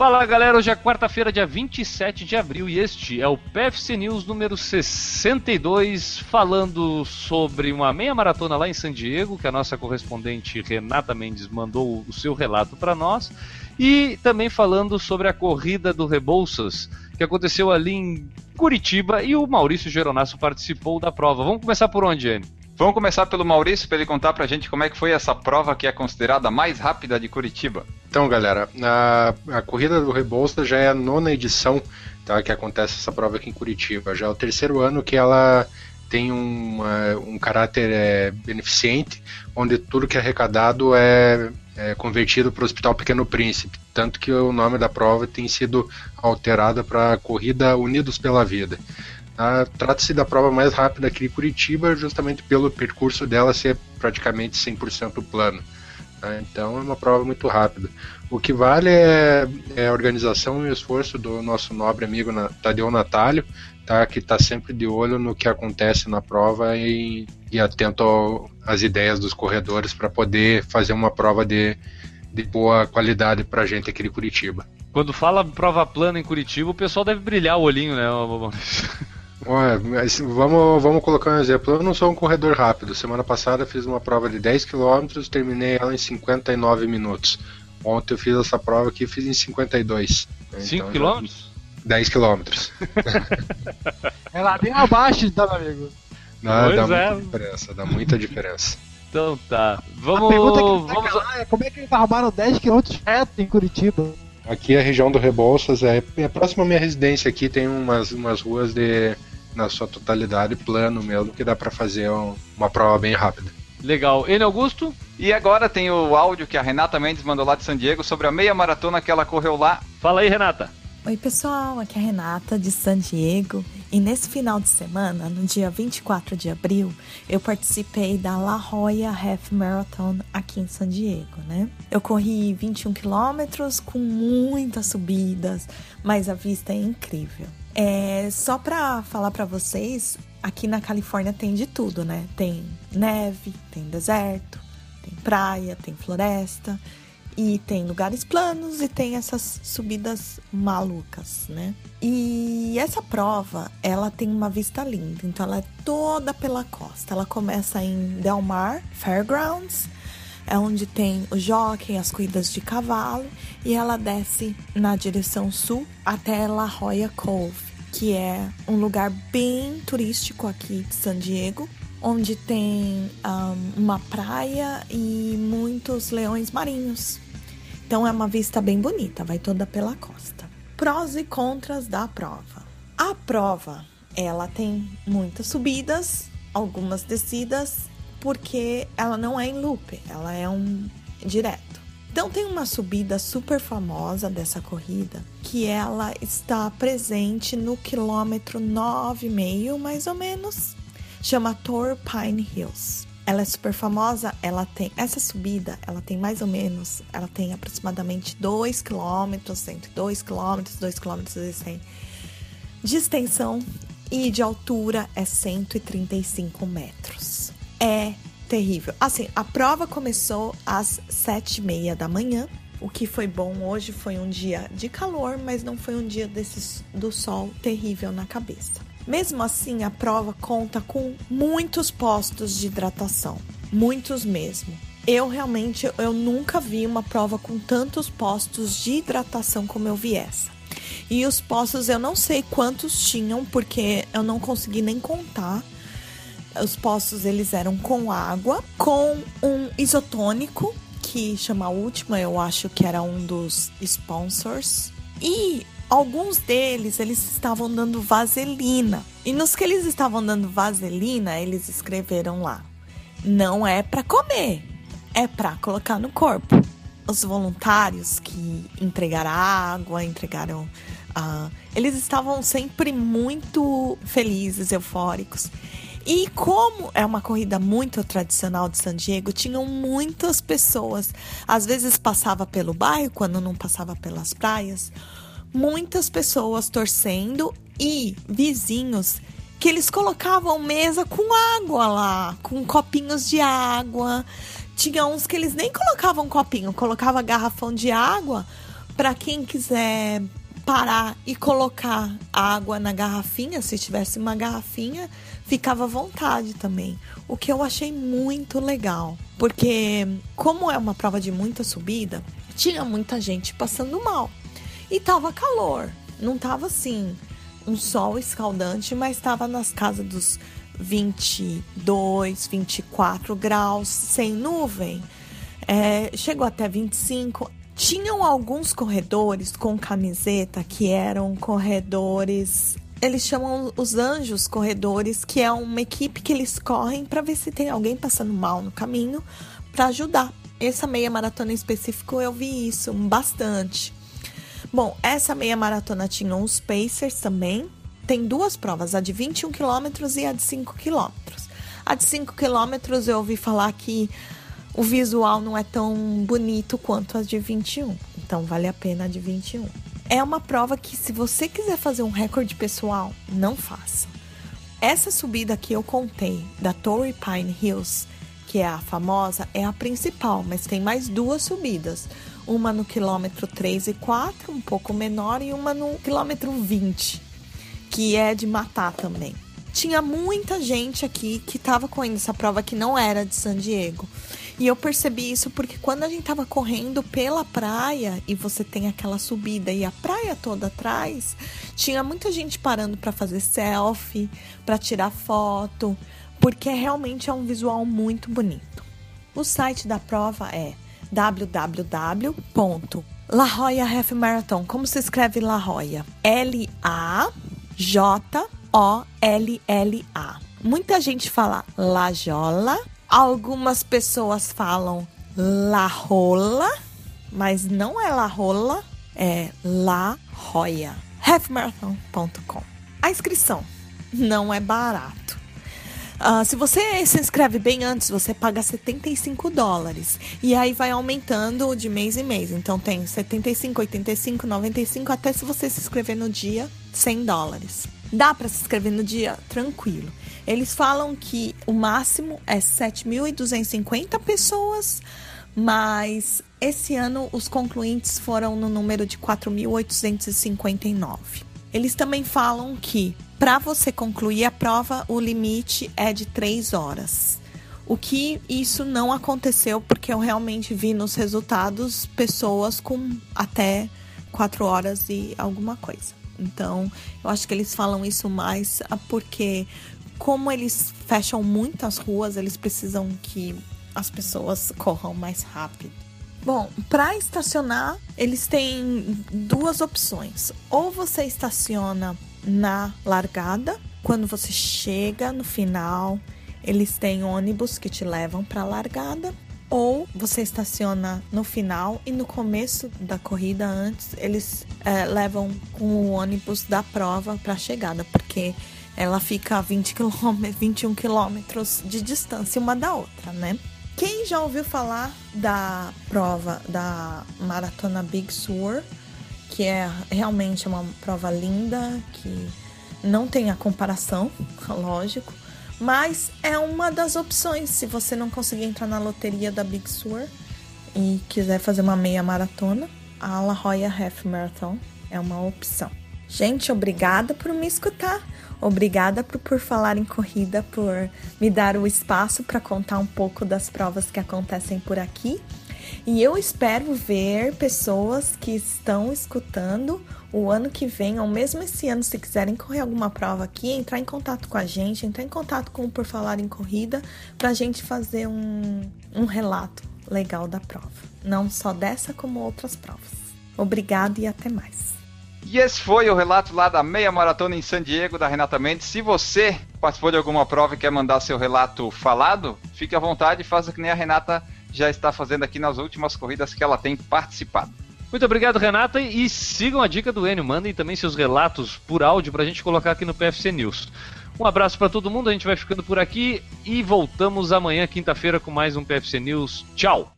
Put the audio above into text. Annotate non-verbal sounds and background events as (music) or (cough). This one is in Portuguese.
Fala galera, hoje é quarta-feira, dia 27 de abril, e este é o PFC News número 62, falando sobre uma meia maratona lá em San Diego, que a nossa correspondente Renata Mendes mandou o seu relato para nós, e também falando sobre a corrida do Rebouças, que aconteceu ali em Curitiba, e o Maurício Geronasso participou da prova. Vamos começar por onde, Anne? Vamos começar pelo Maurício para ele contar para a gente como é que foi essa prova que é considerada a mais rápida de Curitiba. Então, galera, a, a corrida do Rebouças já é a nona edição tá, que acontece essa prova aqui em Curitiba. Já é o terceiro ano que ela tem uma, um caráter é, beneficente, onde tudo que é arrecadado é, é convertido para o Hospital Pequeno Príncipe. Tanto que o nome da prova tem sido alterado para Corrida Unidos pela Vida. Tá? Trata-se da prova mais rápida aqui de Curitiba, justamente pelo percurso dela ser praticamente 100% plano. Tá? Então é uma prova muito rápida. O que vale é, é, a organização e o esforço do nosso nobre amigo Tadeu Natalio, tá? que está sempre de olho no que acontece na prova e, e atento às ideias dos corredores para poder fazer uma prova de, de boa qualidade para a gente aqui de Curitiba. Quando fala prova plana em Curitiba, o pessoal deve brilhar o olhinho, né, (laughs) mas vamos, vamos colocar um exemplo. Eu não sou um corredor rápido. Semana passada fiz uma prova de 10 km, terminei ela em 59 minutos. Ontem eu fiz essa prova aqui e fiz em 52. 5 km? 10 km. é lá bem abaixo, então, meu amigo. Não, dá é. muita diferença, dá muita diferença. Então tá. Vamos. A pergunta que vamos... é como é que eles arrumaram 10 km reto em Curitiba? Aqui a região do Rebouças é, é próximo à minha residência aqui, tem umas, umas ruas de na sua totalidade plano mesmo, que dá para fazer um, uma prova bem rápida. Legal. Ele Augusto? E agora tem o áudio que a Renata Mendes mandou lá de San Diego sobre a meia maratona que ela correu lá. Fala aí, Renata. Oi, pessoal, aqui é a Renata de San Diego e nesse final de semana, no dia 24 de abril, eu participei da La Jolla Half Marathon aqui em San Diego, né? Eu corri 21 quilômetros com muitas subidas, mas a vista é incrível. É, só para falar para vocês, aqui na Califórnia tem de tudo, né? Tem neve, tem deserto, tem praia, tem floresta. E tem lugares planos e tem essas subidas malucas, né? E essa prova, ela tem uma vista linda, então ela é toda pela costa. Ela começa em Del Mar Fairgrounds, é onde tem o jockey, as corridas de cavalo, e ela desce na direção sul até La Jolla Cove, que é um lugar bem turístico aqui de San Diego, onde tem um, uma praia e muitos leões marinhos. Então é uma vista bem bonita, vai toda pela costa. Prós e contras da prova. A prova, ela tem muitas subidas, algumas descidas, porque ela não é em loop, ela é um direto. Então tem uma subida super famosa dessa corrida, que ela está presente no quilômetro 9,5 mais ou menos, chama Tor Pine Hills. Ela é super famosa, ela tem essa subida, ela tem mais ou menos, ela tem aproximadamente 2 km, entre 2 km, 2 km e 100 de extensão e de altura é 135 metros. É terrível. Assim, a prova começou às sete e meia da manhã. O que foi bom hoje foi um dia de calor, mas não foi um dia desses do sol terrível na cabeça. Mesmo assim, a prova conta com muitos postos de hidratação, muitos mesmo. Eu realmente eu nunca vi uma prova com tantos postos de hidratação como eu vi essa. E os postos eu não sei quantos tinham porque eu não consegui nem contar. Os postos eles eram com água, com um isotônico que chama Última, eu acho que era um dos sponsors. E alguns deles eles estavam dando vaselina. E nos que eles estavam dando vaselina, eles escreveram lá: não é para comer, é para colocar no corpo. Os voluntários que entregaram água, entregaram. Uh, eles estavam sempre muito felizes, eufóricos. E como é uma corrida muito tradicional de San Diego, tinham muitas pessoas. Às vezes passava pelo bairro, quando não passava pelas praias muitas pessoas torcendo e vizinhos que eles colocavam mesa com água lá, com copinhos de água. Tinha uns que eles nem colocavam copinho, colocava garrafão de água para quem quiser parar e colocar água na garrafinha, se tivesse uma garrafinha, ficava à vontade também. O que eu achei muito legal, porque como é uma prova de muita subida, tinha muita gente passando mal. E tava calor, não tava assim um sol escaldante, mas estava nas casas dos 22, 24 graus, sem nuvem. É, chegou até 25. Tinham alguns corredores com camiseta que eram corredores. Eles chamam os anjos corredores, que é uma equipe que eles correm para ver se tem alguém passando mal no caminho para ajudar. Essa meia maratona em específico eu vi isso bastante. Bom, essa meia maratona tinha os Pacers também. Tem duas provas, a de 21 quilômetros e a de 5 quilômetros. A de 5 quilômetros eu ouvi falar que o visual não é tão bonito quanto as de 21. Então vale a pena a de 21. É uma prova que se você quiser fazer um recorde pessoal, não faça. Essa subida que eu contei da Torrey Pine Hills, que é a famosa, é a principal, mas tem mais duas subidas. Uma no quilômetro 3 e 4, um pouco menor, e uma no quilômetro 20, que é de matar também. Tinha muita gente aqui que estava correndo essa prova que não era de San Diego. E eu percebi isso porque quando a gente tava correndo pela praia e você tem aquela subida e a praia toda atrás, tinha muita gente parando para fazer selfie, para tirar foto, porque realmente é um visual muito bonito. O site da prova é Jolla Half Marathon. Como se escreve La Jolla? L-A-J-O-L-L-A. Muita gente fala La Jolla Algumas pessoas falam La Rola, mas não é La Rola, é La Roya. halfmarathon.com. A inscrição não é barato. Uh, se você se inscreve bem antes, você paga 75 dólares. E aí vai aumentando de mês em mês. Então tem 75, 85, 95, até se você se inscrever no dia, 100 dólares. Dá para se inscrever no dia tranquilo. Eles falam que o máximo é 7.250 pessoas, mas esse ano os concluintes foram no número de 4.859. Eles também falam que para você concluir a prova, o limite é de 3 horas. O que isso não aconteceu porque eu realmente vi nos resultados pessoas com até 4 horas e alguma coisa. Então, eu acho que eles falam isso mais porque como eles fecham muitas ruas, eles precisam que as pessoas corram mais rápido. Bom, para estacionar, eles têm duas opções. Ou você estaciona na largada, quando você chega no final, eles têm ônibus que te levam para a largada, ou você estaciona no final e no começo da corrida antes eles é, levam com o ônibus da prova para a chegada, porque ela fica a 20 km, 21 quilômetros de distância uma da outra, né? Quem já ouviu falar da prova da Maratona Big Sur, que é realmente uma prova linda, que não tem a comparação, (laughs) lógico, mas é uma das opções se você não conseguir entrar na loteria da Big Sur e quiser fazer uma meia maratona, a La Jolla Half Marathon é uma opção. Gente, obrigada por me escutar. Obrigada por, por falar em corrida, por me dar o espaço para contar um pouco das provas que acontecem por aqui. E eu espero ver pessoas que estão escutando o ano que vem, ou mesmo esse ano, se quiserem correr alguma prova aqui, entrar em contato com a gente, entrar em contato com o Por Falar em Corrida, para a gente fazer um, um relato legal da prova. Não só dessa, como outras provas. Obrigada e até mais. E esse foi o relato lá da meia maratona em San Diego da Renata Mendes. Se você participou de alguma prova e quer mandar seu relato falado, fique à vontade e faça que nem a Renata já está fazendo aqui nas últimas corridas que ela tem participado. Muito obrigado, Renata, e sigam a dica do Enio. Mandem também seus relatos por áudio para a gente colocar aqui no PFC News. Um abraço para todo mundo, a gente vai ficando por aqui e voltamos amanhã, quinta-feira, com mais um PFC News. Tchau!